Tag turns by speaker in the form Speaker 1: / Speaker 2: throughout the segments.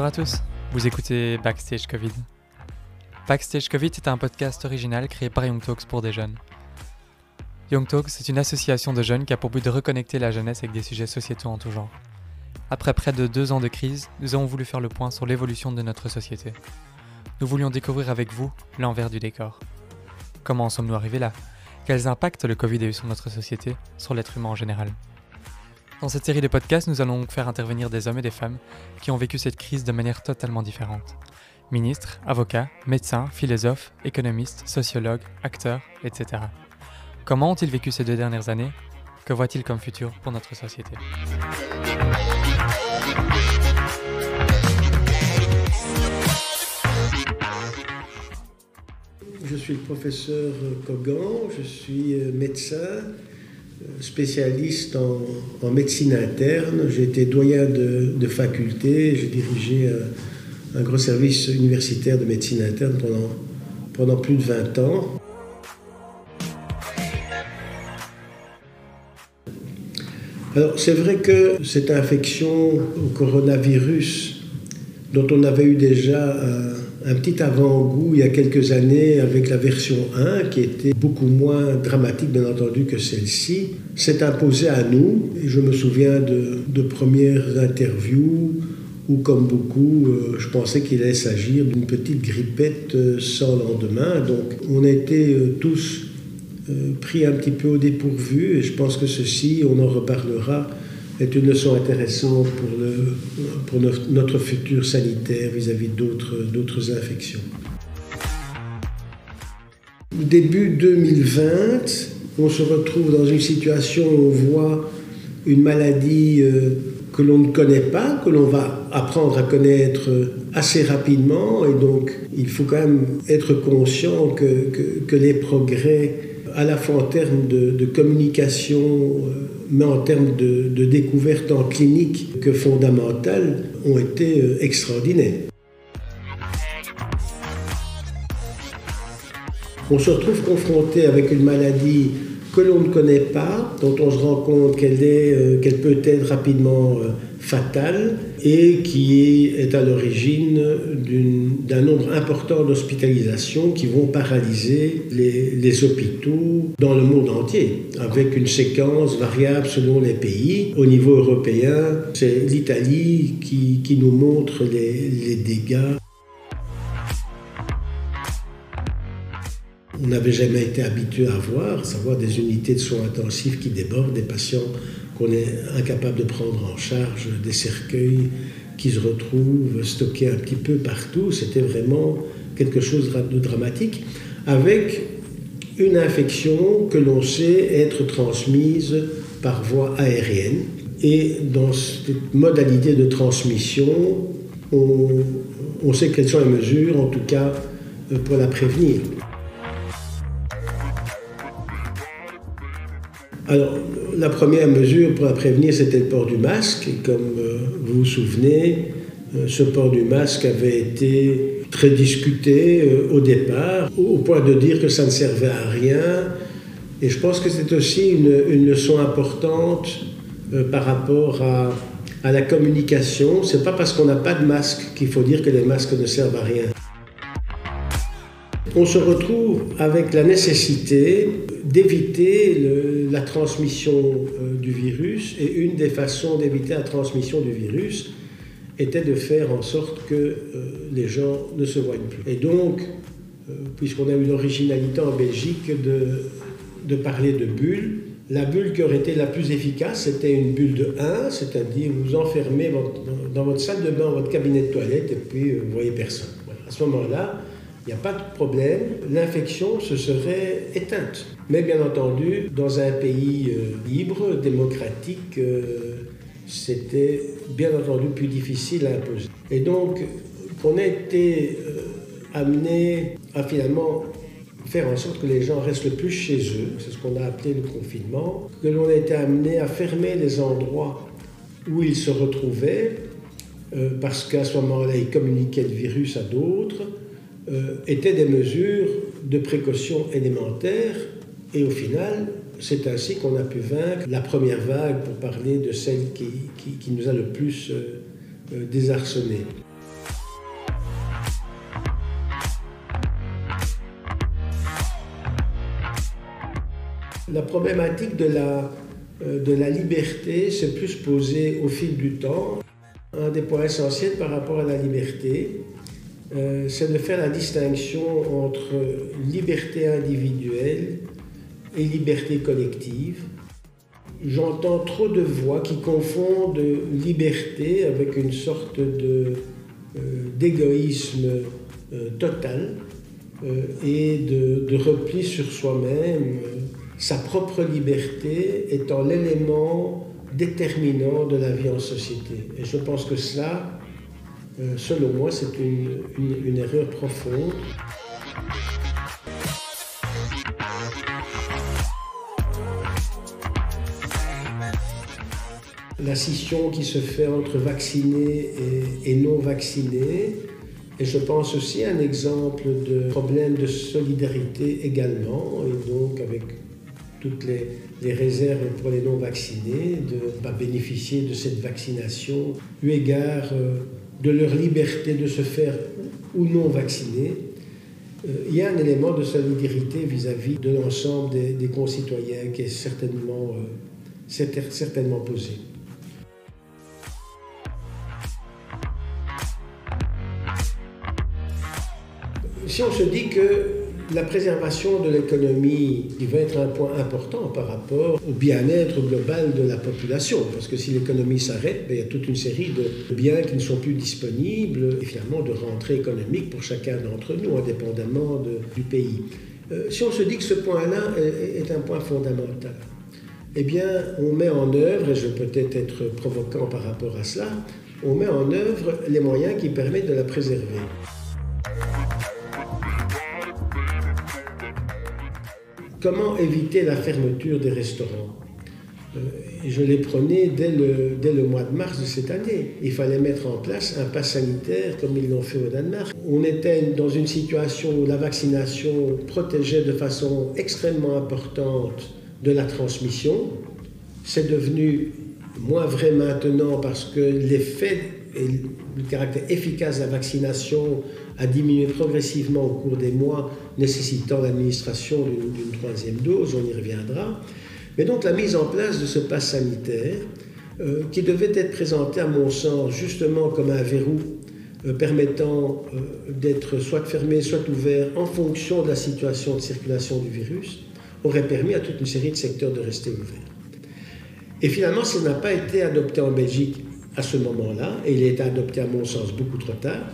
Speaker 1: Bonjour à tous, vous écoutez Backstage Covid. Backstage Covid est un podcast original créé par Young Talks pour des jeunes. Young Talks est une association de jeunes qui a pour but de reconnecter la jeunesse avec des sujets sociétaux en tout genre. Après près de deux ans de crise, nous avons voulu faire le point sur l'évolution de notre société. Nous voulions découvrir avec vous l'envers du décor. Comment en sommes-nous arrivés là? Quels impacts le Covid a eu sur notre société, sur l'être humain en général? Dans cette série de podcasts, nous allons faire intervenir des hommes et des femmes qui ont vécu cette crise de manière totalement différente. Ministres, avocats, médecins, philosophes, économistes, sociologues, acteurs, etc. Comment ont-ils vécu ces deux dernières années? Que voient-ils comme futur pour notre société?
Speaker 2: Je suis le professeur Kogan, je suis euh, médecin, spécialiste en, médecine interne. J'ai été doyen de, faculté, j'ai dirigé un, gros service universitaire de médecine interne pendant, pendant plus de 20 ans. Alors c'est vrai que cette infection au coronavirus, dont on avait eu déjà un, petit avant-goût il y a quelques années avec la version 1, qui était beaucoup moins dramatique bien entendu que celle-ci, s'est imposée à nous. Et je me souviens de, premières interviews où, comme beaucoup, euh, je pensais qu'il allait s'agir d'une petite grippette euh, sans lendemain. Donc on était euh, tous euh, pris un petit peu au dépourvu et je pense que ceci, on en reparlera, est une leçon intéressante pour, le, pour notre futur sanitaire vis-à-vis d'autres infections. Début 2020, on se retrouve dans une situation où on voit une maladie euh, que l'on ne connaît pas, que l'on va apprendre à connaître assez rapidement. Et donc, il faut quand même être conscient que, que les progrès à la fois en termes de, communication, euh, mais en termes de, de, découverte en clinique que fondamentales, ont été euh, extraordinaires. On se retrouve confronté avec une maladie que l'on ne connaît pas, dont on se rend compte qu'elle euh, peut être rapidement fatale et qui est à l'origine d'un nombre important d'hospitalisations qui vont paralyser les, hôpitaux dans le monde entier, avec une séquence variable selon les pays. Au niveau européen, c'est l'Italie qui, nous montre les dégâts. On n'avait jamais été habitué à voir, à savoir des unités de soins intensifs qui débordent, des patients qu'on est incapable de prendre en charge, des cercueils qui se retrouvent stockés un petit peu partout. C'était vraiment quelque chose de dramatique, avec une infection que l'on sait être transmise par voie aérienne. Et dans cette modalité de transmission, on, on sait quelles sont les mesures, en tout cas euh, pour la prévenir. Alors, la première mesure pour la prévenir, c'était le port du masque. Et comme euh, vous vous souvenez, euh, ce port du masque avait été très discuté euh, au départ, au point de dire que ça ne servait à rien. Et je pense que c'est aussi une, leçon importante par rapport à, à la communication. C'est pas parce qu'on n'a pas de masque qu'il faut dire que les masques ne servent à rien. On se retrouve avec la nécessité d'éviter la transmission euh, du virus et une des façons d'éviter la transmission du virus était de faire en sorte que euh, les gens ne se voient plus. Et donc, euh, puisqu'on a eu l'originalité en Belgique de, parler de bulles, la bulle qui aurait été la plus efficace, c'était une bulle de 1, c'est-à-dire vous enfermez dans votre salle de bain, votre cabinet de toilette, et puis vous voyez personne. À ce moment-là, il n'y a pas de problème, l'infection se serait éteinte. Mais bien entendu, dans un pays euh, libre, démocratique, euh, c'était bien entendu plus difficile à imposer. Et donc, qu'on ait été euh, amené à finalement faire en sorte que les gens restent le plus chez eux, c'est ce qu'on a appelé le confinement, que l'on a été amené à fermer les endroits où ils se retrouvaient, parce qu'à ce moment-là, ils communiquaient le virus à d'autres, euh, étaient des mesures de précaution élémentaires et au final, c'est ainsi qu'on a pu vaincre la première vague pour parler de celle qui, qui, nous a le plus euh, euh, désarçonnés. La problématique de la, euh, de la liberté s'est plus posée au fil du temps. Un des points essentiels par rapport à la liberté, euh, c'est de faire la distinction entre liberté individuelle et liberté collective. J'entends trop de voix qui confondent liberté avec une sorte euh, d'égoïsme total et de, de, repli sur soi-même sa propre liberté étant l'élément déterminant de la vie en société. Et je pense que cela, euh, selon moi, c'est une, erreur profonde. La scission qui se fait entre vaccinés et, non vaccinés, et je pense aussi un exemple de problème de solidarité également, et donc avec toutes les, réserves pour les non-vaccinés de pas bénéficier de cette vaccination, eu égard euh, de leur liberté de se faire ou non vacciner. Euh, il y a un élément de solidarité vis-à-vis de l'ensemble des, concitoyens qui est certainement, euh, certainement posé. Si on se dit que la préservation de l'économie, qui va être un point important par rapport au bien-être global de la population, parce que si l'économie s'arrête, ben, il y a toute une série de biens qui ne sont plus disponibles, et finalement de rentrée économique pour chacun d'entre nous, indépendamment du pays. Euh, si on se dit que ce point-là est, un point fondamental, eh bien, on met en œuvre, et je vais peut-être être provocant par rapport à cela, on met en œuvre les moyens qui permettent de la préserver. Comment éviter la fermeture des restaurants euh, Je les prenais dès le, mois de mars de cette année. Il fallait mettre en place un pass sanitaire comme ils l'ont fait au Danemark. On était dans une situation où la vaccination protégeait de façon extrêmement importante de la transmission. C'est devenu moins vrai maintenant parce que l'effet et le caractère efficace de la vaccination a diminué progressivement au cours des mois, nécessitant l'administration d'une troisième dose, on y reviendra. Mais donc la mise en place de ce pass sanitaire, euh, qui devait être présenté à mon sens justement comme un verrou euh, permettant euh, d'être soit fermé, soit ouvert en fonction de la situation de circulation du virus, aurait permis à toute une série de secteurs de rester ouverts. Et finalement, ça n'a pas été adopté en Belgique à ce moment-là, et il a été adopté à mon sens beaucoup trop tard,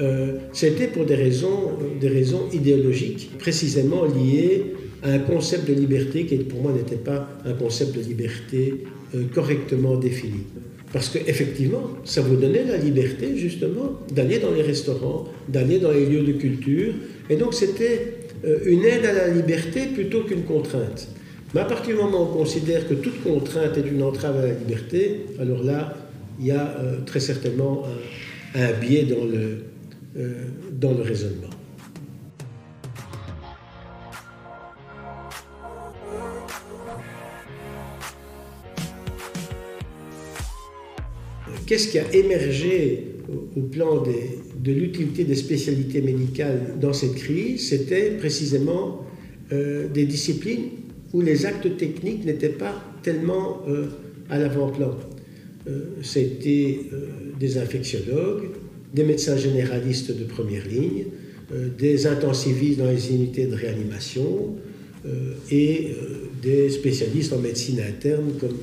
Speaker 2: euh, c'était pour des raisons, des raisons idéologiques, précisément liées à un concept de liberté qui pour moi n'était pas un concept de liberté euh, correctement défini. Parce qu'effectivement, ça vous donnait la liberté justement d'aller dans les restaurants, d'aller dans les lieux de culture, et donc c'était euh, une aide à la liberté plutôt qu'une contrainte. Mais à partir du moment où on considère que toute contrainte est une entrave à la liberté, alors là, il y a très certainement un biais dans le, euh, dans le raisonnement. Qu'est-ce qui a émergé au, plan de l'utilité des spécialités médicales dans cette crise? C'était précisément euh, des disciplines où les actes techniques n'étaient pas tellement euh, à l'avant-plan. C'était des infectiologues, des médecins généralistes de première ligne, euh, des intensivistes dans les unités de réanimation euh, et euh, des spécialistes en médecine interne comme,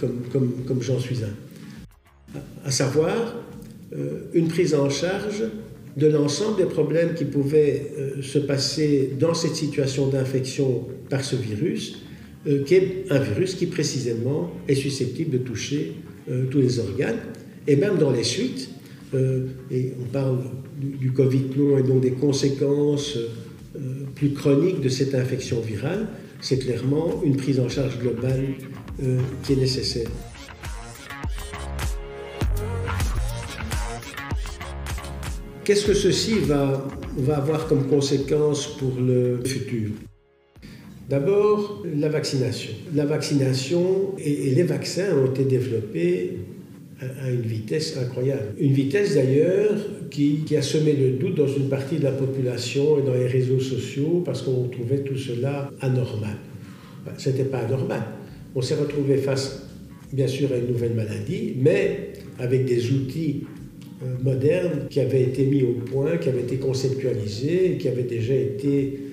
Speaker 2: comme, comme, comme j'en suis un. À savoir une prise en charge de l'ensemble des problèmes qui pouvaient se passer dans cette situation d'infection par ce virus, qui est un virus qui précisément est susceptible de toucher tous les organes, et même dans les suites, euh, et on parle du, Covid long et donc des conséquences euh, plus chroniques de cette infection virale, c'est clairement une prise en charge globale euh, qui est nécessaire. Qu'est-ce que ceci va avoir comme conséquence pour le futur? D'abord, la vaccination. La vaccination et, les vaccins ont été développés à une vitesse incroyable. Une vitesse d'ailleurs qui, a semé le doute dans une partie de la population et dans les réseaux sociaux parce qu'on trouvait tout cela anormal. Ce n'était pas anormal. On s'est retrouvé face, bien sûr, à une nouvelle maladie, mais avec des outils euh, modernes qui avaient été mis au point, qui avaient été conceptualisés, qui avaient déjà été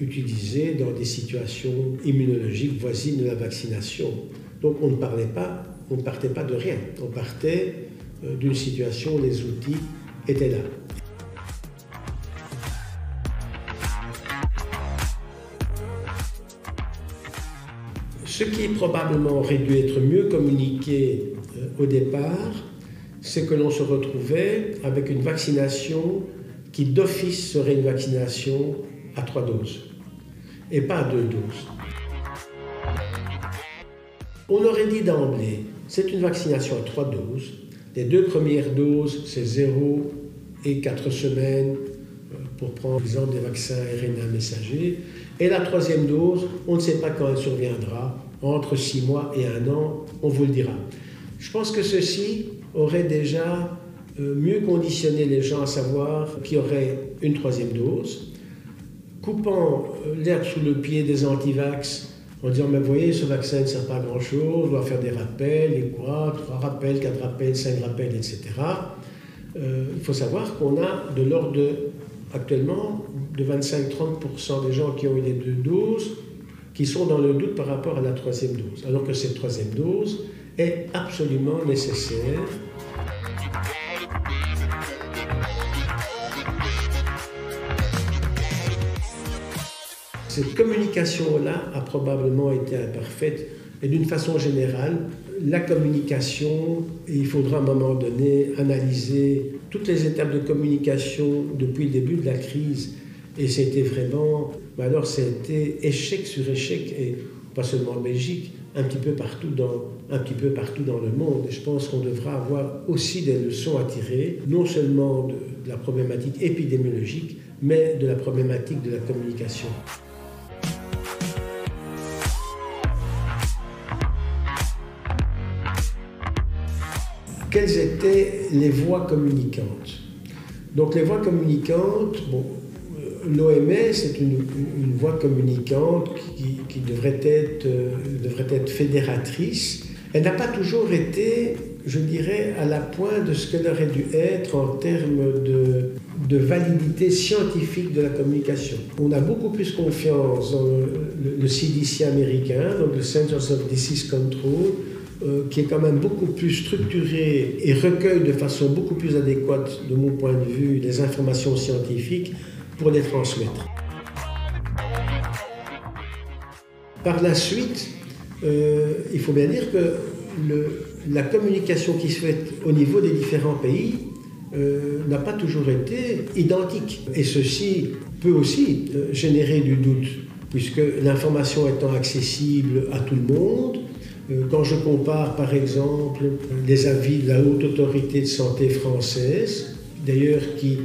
Speaker 2: utilisés dans des situations immunologiques voisines de la vaccination. Donc on ne parlait pas, on ne partait pas de rien, on partait euh, d'une situation où les outils étaient là. Ce qui probablement aurait dû être mieux communiqué au départ, c'est que l'on se retrouvait avec une vaccination qui d'office serait une vaccination à trois doses et pas à deux doses. On aurait dit d'emblée, c'est une vaccination à trois doses. Les deux premières doses, c'est 0 et 4 semaines, euh, pour prendre l'exemple des vaccins RNA messagers. Et la troisième dose, on ne sait pas quand elle surviendra, entre 6 mois et un an, on vous le dira. Je pense que ceci aurait déjà euh, mieux conditionné les gens à savoir qu'il y aurait une troisième dose, coupant euh, l'herbe sous le pied des antivax en disant Mais voyez, ce vaccin ne sert pas à grand chose, on doit faire des rappels, et quoi, trois rappels, quatre rappels, cinq rappels, etc. Euh, il faut savoir qu'on a de l'ordre de, actuellement, de 25-30% des gens qui ont eu les deux doses qui sont dans le doute par rapport à la troisième dose, alors que cette troisième dose est absolument nécessaire Cette communication-là a probablement été imparfaite. Et d'une façon générale, la communication, il faudra à un moment donné analyser toutes les étapes de communication depuis le début de la crise. Et c'était vraiment, alors c'était échec sur échec, et pas seulement en Belgique, un petit peu partout dans, un petit peu partout dans le monde. Et je pense qu'on devra avoir aussi des leçons à tirer, non seulement de la problématique épidémiologique, mais de la problématique de la communication. Quelles étaient les voies communicantes. Donc les voies communicantes, bon, euh, l'OMS est une, voie communicante qui, devrait, être, euh, devrait être fédératrice. Elle n'a pas toujours été, je dirais, à la pointe de ce qu'elle aurait dû être en termes de, validité scientifique de la communication. On a beaucoup plus confiance dans le, le CDC américain, donc le Centers of Disease Control, euh, qui est quand même beaucoup plus structuré et recueille de façon beaucoup plus adéquate, de mon point de vue, les informations scientifiques pour les transmettre. Par la suite, euh, il faut bien dire que la communication qui se fait au niveau des différents pays euh, n'a pas toujours été identique. Et ceci peut aussi générer du doute, puisque l'information étant accessible à tout le monde, quand je compare par exemple les avis de la haute autorité de santé française, d'ailleurs qui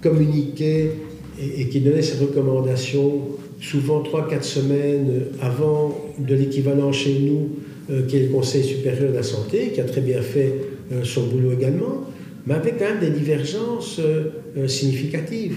Speaker 2: communiquait et, qui donnait ses recommandations souvent 3-4 semaines avant de l'équivalent chez nous, euh, qui est le Conseil supérieur de la santé, qui a très bien fait euh, son boulot également, mais avec quand même des divergences significatives.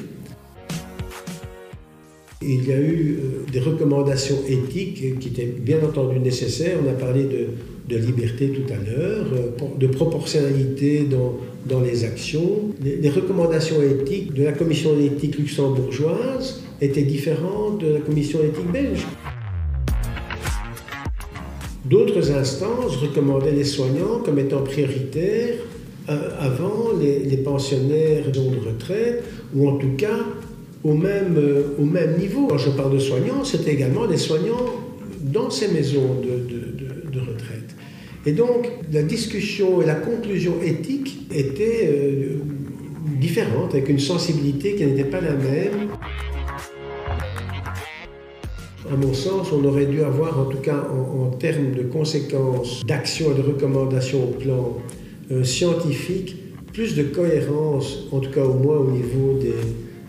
Speaker 2: Il y a eu euh, des recommandations éthiques qui étaient bien entendu nécessaires. On a parlé de, liberté tout à l'heure, euh, de proportionnalité dans, dans les actions. Les, recommandations éthiques de la commission d'éthique luxembourgeoise étaient différentes de la commission d'éthique belge. D'autres instances recommandaient les soignants comme étant prioritaires euh, avant les, les pensionnaires de retraite, ou en tout cas au même, euh, au même niveau. Quand je parle de soignants, c'est également des soignants dans ces maisons de, de, retraite. Et donc, la discussion et la conclusion éthique étaient euh, différentes, avec une sensibilité qui n'était pas la même. À mon sens, on aurait dû avoir, en tout cas en, termes de conséquences, d'action et de recommandations au plan euh, scientifique, plus de cohérence, en tout cas au moins au niveau des,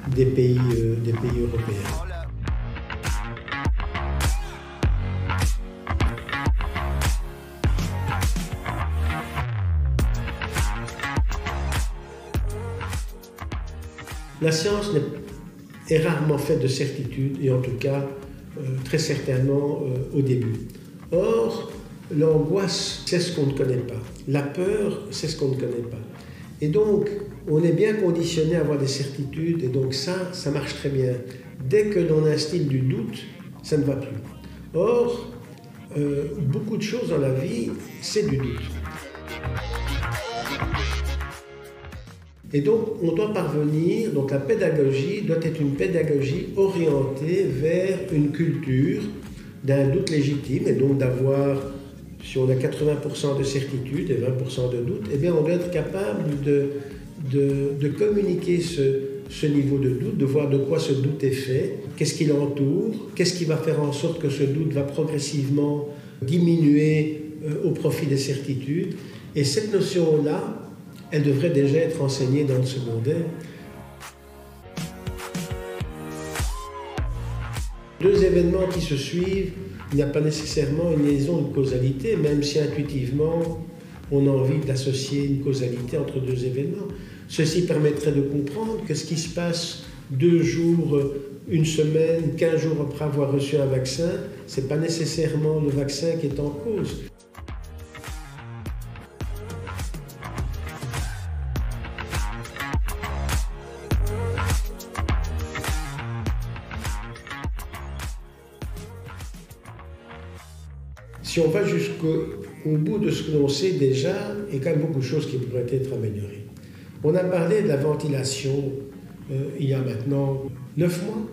Speaker 2: des pays, euh, des pays européens. La science est rarement faite de certitude et en tout cas très certainement au début. Or, l'angoisse, c'est ce qu'on ne connaît pas. La peur, c'est ce qu'on ne connaît pas. Et donc, on est bien conditionné à avoir des certitudes, et donc ça, ça marche très bien. Dès que l'on instille du doute, ça ne va plus. Or, euh, beaucoup de choses dans la vie, c'est du doute. Et donc, on doit parvenir, donc la pédagogie doit être une pédagogie orientée vers une culture d'un doute légitime, et donc d'avoir, si on a 80% de certitude et 20% de doute, eh bien on doit être capable de, de, communiquer ce, ce niveau de doute, de voir de quoi ce doute est fait, qu'est-ce qui l'entoure, qu'est-ce qui va faire en sorte que ce doute va progressivement diminuer euh, au profit des certitudes. Et cette notion-là, elle devrait déjà être enseignée dans le secondaire. Deux événements qui se suivent, il n'y a pas nécessairement une liaison de causalité, même si intuitivement on a envie d'associer une causalité entre deux événements. Ceci permettrait de comprendre que ce qui se passe deux jours, une semaine, quinze jours après avoir reçu un vaccin, ce n'est pas nécessairement le vaccin qui est en cause. Si on va jusqu'au bout de ce que l'on sait déjà, il y a quand même beaucoup de choses qui pourraient être améliorées. On a parlé de la ventilation euh, il y a maintenant neuf mois,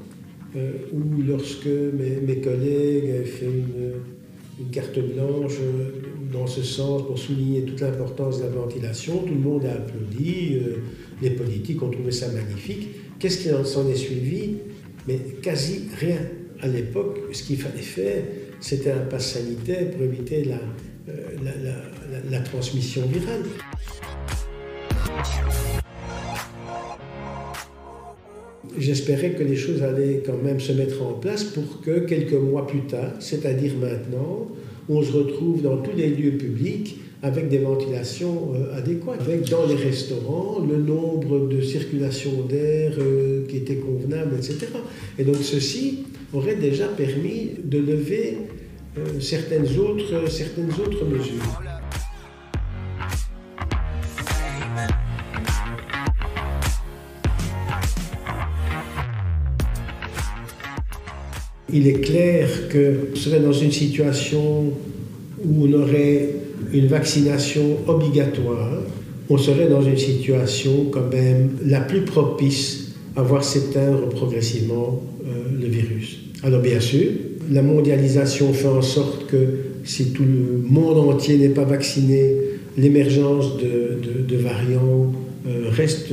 Speaker 2: euh, où lorsque mes, collègues avaient fait une, carte blanche euh, dans ce sens pour souligner toute l'importance de la ventilation, tout le monde a applaudi, les politiques ont trouvé ça magnifique. Qu'est-ce qui s'en est suivi? Mais quasi rien. À l'époque, ce qu'il fallait faire, c'était un pass sanitaire pour éviter la transmission virale. J'espérais que les choses allaient quand même se mettre en place pour que quelques mois plus tard, c'est-à-dire maintenant, on se retrouve dans tous les lieux publics avec des ventilations euh, adéquates, avec dans les restaurants le nombre de circulations d'air euh, qui était convenable, etc. Et donc ceci aurait déjà permis de lever euh, certaines, autres, certaines autres mesures. il est clair que serait dans une situation où on aurait une vaccination obligatoire, on serait dans une situation quand même la plus propice à voir s'éteindre progressivement euh, le virus. Alors bien sûr, la mondialisation fait en sorte que si tout le monde entier n'est pas vacciné, l'émergence de, variants euh, reste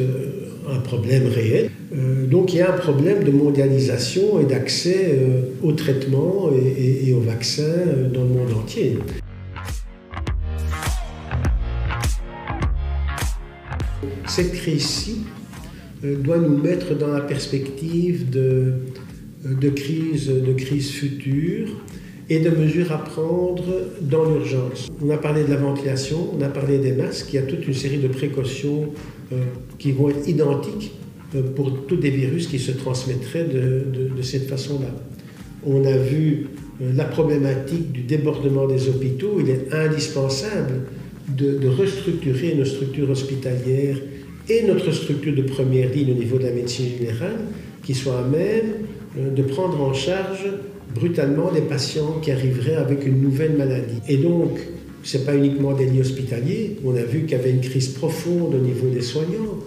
Speaker 2: un problème réel. Euh, donc il y a un problème de mondialisation et d'accès euh, aux traitements et, aux vaccins euh, dans le monde entier. Cette crise-ci doit nous mettre dans la perspective de, de crise, de crise future et de mesures à prendre dans l'urgence. On a parlé de la ventilation, on a parlé des masques, il y a toute une série de précautions qui vont être identiques euh, pour tous des virus qui se transmettraient de, de, cette façon-là. On a vu euh, la problématique du débordement des hôpitaux. Il est indispensable de, restructurer nos structures hospitalières et notre structure de première ligne au niveau de la médecine générale qui soit à même euh, de prendre en charge brutalement les patients qui arriveraient avec une nouvelle maladie. Et donc, ce n'est pas uniquement des lits hospitaliers. On a vu qu'il y avait une crise profonde au niveau des soignants.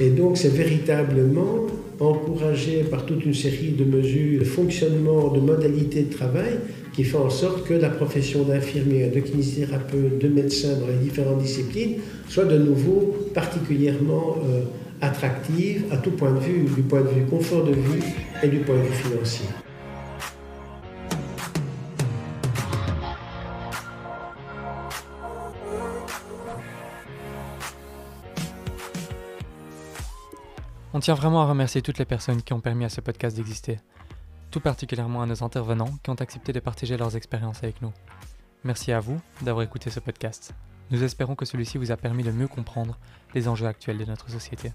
Speaker 2: Et donc c'est véritablement encouragé par toute une série de mesures de fonctionnement, de modalités de travail qui fait en sorte que la profession d'infirmière, de kinésithérapeute, de médecin dans les différentes disciplines soit de nouveau particulièrement euh, attractive à tout point de vue, du point de vue confort de vie et du point de vue financier.
Speaker 1: On tient vraiment à remercier toutes les personnes qui ont permis à ce podcast d'exister, tout particulièrement à nos intervenants qui ont accepté de partager leurs expériences avec nous. Merci à vous d'avoir écouté ce podcast. Nous espérons que celui-ci vous a permis de mieux comprendre les enjeux actuels de notre société.